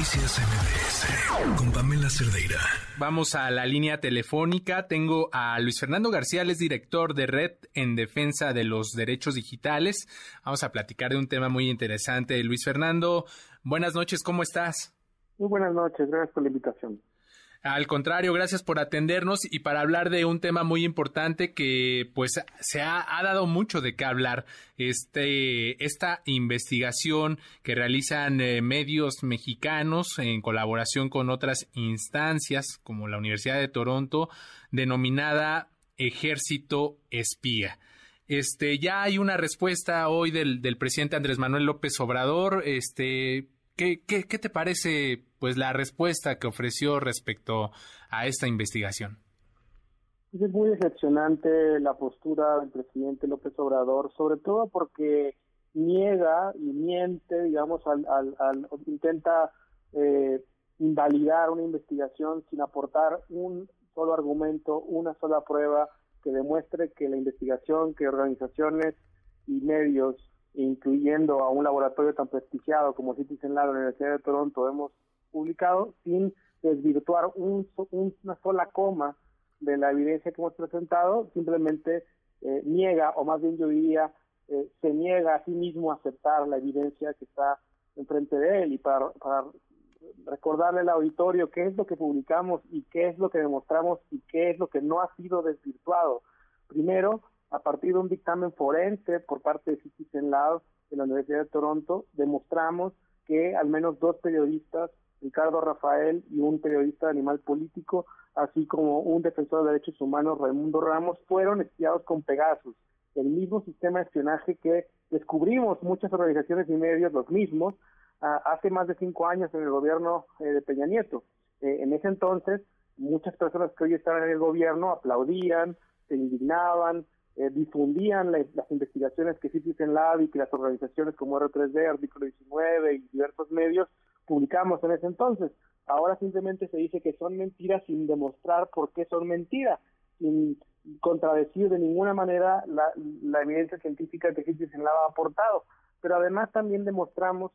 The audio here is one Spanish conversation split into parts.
Noticias MBS con Pamela Cerdeira. Vamos a la línea telefónica. Tengo a Luis Fernando García, él es director de Red en Defensa de los Derechos Digitales. Vamos a platicar de un tema muy interesante. Luis Fernando, buenas noches, ¿cómo estás? Muy buenas noches, gracias por la invitación. Al contrario, gracias por atendernos y para hablar de un tema muy importante que pues se ha, dado mucho de qué hablar. Este, esta investigación que realizan eh, medios mexicanos en colaboración con otras instancias como la Universidad de Toronto, denominada Ejército Espía. Este, ya hay una respuesta hoy del, del presidente Andrés Manuel López Obrador. Este, ¿Qué, qué, te parece pues la respuesta que ofreció respecto a esta investigación? Es muy decepcionante la postura del presidente López Obrador, sobre todo porque niega y miente, digamos, al, al, intenta eh, invalidar una investigación sin aportar un solo argumento, una sola prueba que demuestre que la investigación, que organizaciones y medios incluyendo a un laboratorio tan prestigiado como Citizen Lab la Universidad de Toronto, hemos publicado sin desvirtuar un, una sola coma de la evidencia que hemos presentado, simplemente eh, niega, o más bien yo diría, eh, se niega a sí mismo a aceptar la evidencia que está enfrente de él y para recordarle al auditorio qué es lo que publicamos y qué es lo que demostramos y qué es lo que no ha sido desvirtuado. Primero, a partir de un dictamen forense por parte de Citizen Lab de la Universidad de Toronto, demostramos que al menos dos periodistas, Ricardo Rafael y un periodista de animal político, así como un defensor de derechos humanos, Raimundo Ramos, fueron espiados con Pegasus, el mismo sistema de espionaje que descubrimos muchas organizaciones y medios, los mismos, hace más de cinco años en el gobierno eh, de Peña Nieto. Eh, en ese entonces, muchas personas que hoy están en el gobierno aplaudían, se indignaban, eh, difundían las investigaciones que Citizen Lab y que las organizaciones como R3D, Artículo 19 y diversos medios publicamos en ese entonces. Ahora simplemente se dice que son mentiras sin demostrar por qué son mentiras, sin contradecir de ninguna manera la, la evidencia científica que Citizen Lab ha aportado. Pero además también demostramos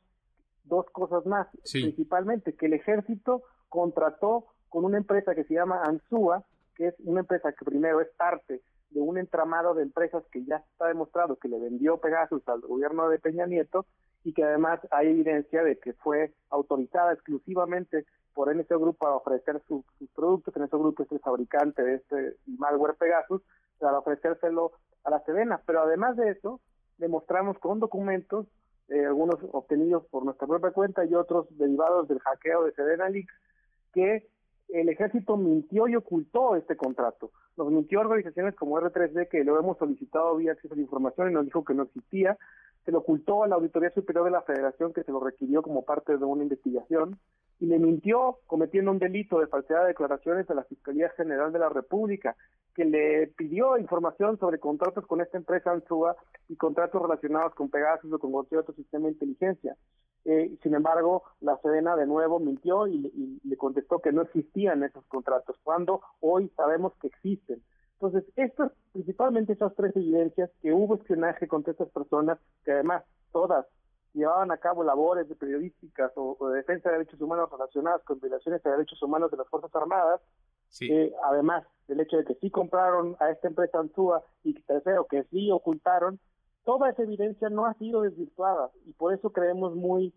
dos cosas más, principalmente que el ejército contrató con una empresa que se llama ANSUA, que es una empresa que primero es parte de un entramado de empresas que ya está demostrado que le vendió Pegasus al gobierno de Peña Nieto y que además hay evidencia de que fue autorizada exclusivamente por NSO Group para ofrecer sus productos. NSO Group es el fabricante de este malware Pegasus para ofrecérselo a la Sedena. Pero además de eso, demostramos con documentos, eh, algunos obtenidos por nuestra propia cuenta y otros derivados del hackeo de Sedena Leaks, que el ejército mintió y ocultó este contrato. Nos mintió organizaciones como R3D que lo hemos solicitado vía acceso a la información y nos dijo que no existía. Se lo ocultó a la Auditoría Superior de la Federación que se lo requirió como parte de una investigación y le mintió cometiendo un delito de falsedad de declaraciones a la Fiscalía General de la República que le pidió información sobre contratos con esta empresa Ansua y contratos relacionados con Pegasus o con cualquier otro sistema de inteligencia. Eh, sin embargo, la Sedena de nuevo mintió y, le contestó que no existían esos contratos, cuando hoy sabemos que existen. Entonces, estas, principalmente esas tres evidencias, que hubo espionaje contra estas personas, que además todas llevaban a cabo labores de periodísticas o, de defensa de derechos humanos relacionadas con violaciones de derechos humanos de las Fuerzas Armadas, eh, además del hecho de que sí compraron a esta empresa Ansúa y tercero, que sí ocultaron, toda esa evidencia no ha sido desvirtuada y por eso creemos muy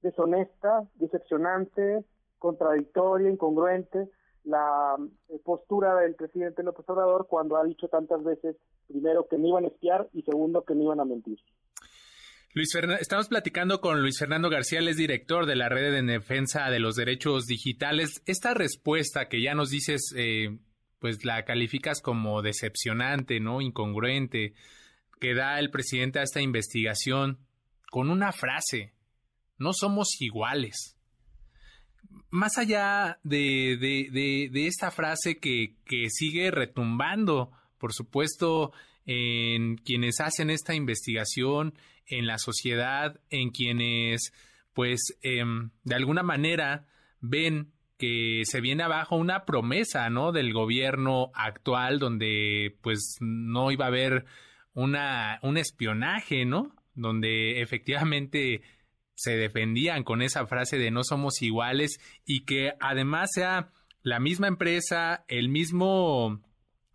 deshonesta, decepcionante, contradictoria, incongruente la eh, postura del presidente López Obrador cuando ha dicho tantas veces, primero, que no iban a espiar y segundo, que no iban a mentir. Luis estamos platicando con Luis Fernando García, él es director de la Red de Defensa de los Derechos Digitales. Esta respuesta que ya nos dices, eh, pues la calificas como decepcionante, ¿no? Incongruente que da el presidente a esta investigación con una frase, no somos iguales. Más allá de, de, esta frase que, que, sigue retumbando, por supuesto, en quienes hacen esta investigación, en la sociedad, en quienes, pues, em, de alguna manera ven que se viene abajo una promesa, ¿no? Del gobierno actual, donde, pues, no iba a haber una, un espionaje, ¿no? Donde efectivamente se defendían con esa frase de no somos iguales y que además sea la misma empresa, el mismo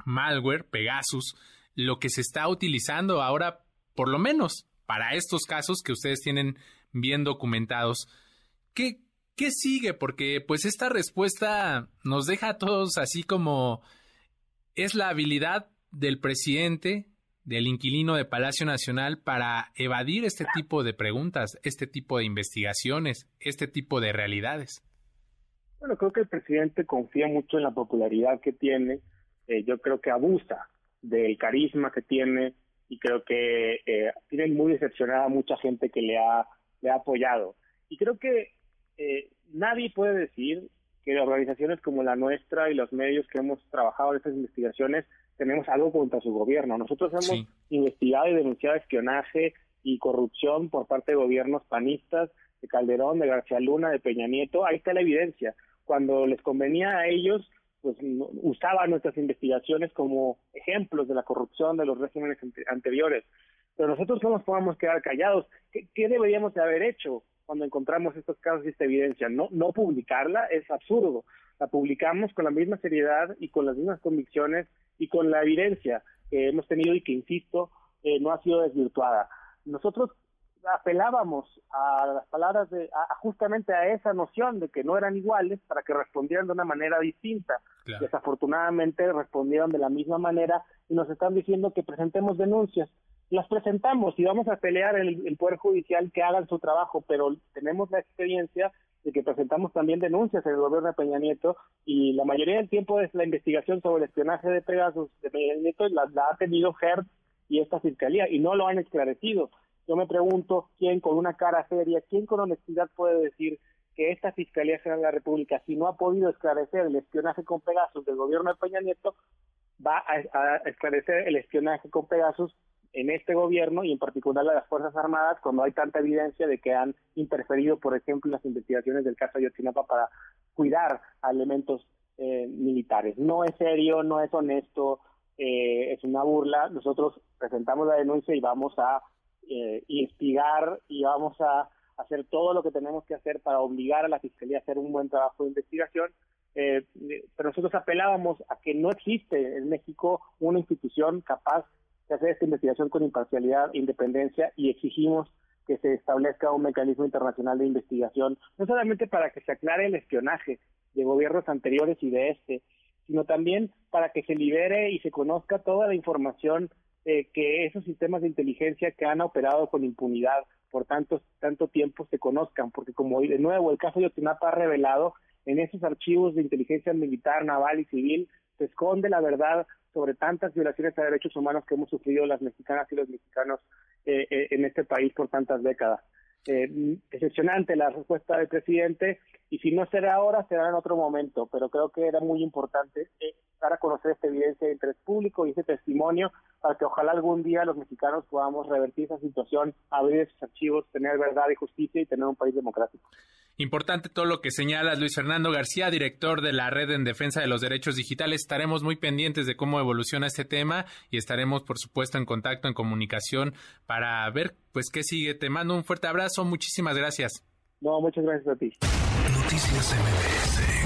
malware, Pegasus, lo que se está utilizando ahora, por lo menos para estos casos que ustedes tienen bien documentados. ¿Qué, qué sigue? Porque pues esta respuesta nos deja a todos así como es la habilidad del presidente, del inquilino de Palacio Nacional para evadir este tipo de preguntas, este tipo de investigaciones, este tipo de realidades. Bueno, creo que el presidente confía mucho en la popularidad que tiene, eh, yo creo que abusa del carisma que tiene y creo que eh, tiene muy decepcionada a mucha gente que le ha, le ha apoyado. Y creo que eh, nadie puede decir que organizaciones como la nuestra y los medios que hemos trabajado en estas investigaciones tenemos algo contra su gobierno. Nosotros hemos investigado y denunciado espionaje y corrupción por parte de gobiernos panistas, de Calderón, de García Luna, de Peña Nieto. Ahí está la evidencia. Cuando les convenía a ellos, pues usaban nuestras investigaciones como ejemplos de la corrupción de los regímenes anteriores. Pero nosotros no nos podemos quedar callados. ¿Qué, ¿Qué, deberíamos de haber hecho cuando encontramos estos casos y esta evidencia? No, no publicarla es absurdo. La publicamos con la misma seriedad y con las mismas convicciones y con la evidencia que hemos tenido y que, insisto, eh, no ha sido desvirtuada. Nosotros apelábamos a las palabras de, justamente a esa noción de que no eran iguales para que respondieran de una manera distinta. Desafortunadamente respondieron de la misma manera y nos están diciendo que presentemos denuncias. Las presentamos y vamos a pelear el, el Poder Judicial que hagan su trabajo, pero tenemos la experiencia de que presentamos también denuncias en el gobierno de Peña Nieto y la mayoría del tiempo es la investigación sobre el espionaje de Pegasus de Peña Nieto la, la ha tenido HERT y esta fiscalía y no lo han esclarecido. Yo me pregunto quién con una cara seria, quién con honestidad puede decir que esta Fiscalía General de la República, si no ha podido esclarecer el espionaje con Pegasus del gobierno de Peña Nieto, va a, esclarecer el espionaje con Pegasus en este gobierno y en particular de las Fuerzas Armadas cuando hay tanta evidencia de que han interferido, por ejemplo, en las investigaciones del caso Ayotzinapa para cuidar a elementos eh, militares. No es serio, no es honesto, eh, es una burla. Nosotros presentamos la denuncia y vamos a eh, instigar y vamos a hacer todo lo que tenemos que hacer para obligar a la Fiscalía a hacer un buen trabajo de investigación. Eh, pero nosotros apelábamos a que no existe en México una institución capaz de hacer esta investigación con imparcialidad e independencia y exigimos que se establezca un mecanismo internacional de investigación, no solamente para que se aclare el espionaje de gobiernos anteriores y de este, sino también para que se libere y se conozca toda la información eh, que esos sistemas de inteligencia que han operado con impunidad por tanto, tanto tiempo se conozcan, porque como de nuevo el caso de Otinapa ha revelado, en esos archivos de inteligencia militar, naval y civil se esconde la verdad sobre tantas violaciones a derechos humanos que hemos sufrido las mexicanas y los mexicanos eh, eh, en este país por tantas décadas. Eh, decepcionante la respuesta del presidente y si no será ahora será en otro momento, pero creo que era muy importante dar a conocer esta evidencia de interés público y ese testimonio para que ojalá algún día los mexicanos podamos revertir esa situación, abrir esos archivos, tener verdad y justicia y tener un país democrático. Importante todo lo que señalas, Luis Fernando García, director de la Red en Defensa de los Derechos Digitales. Estaremos muy pendientes de cómo evoluciona este tema y estaremos, por supuesto, en contacto, en comunicación para ver, pues, qué sigue. Te mando un fuerte abrazo. Muchísimas gracias. No, muchas gracias a ti. Noticias MBS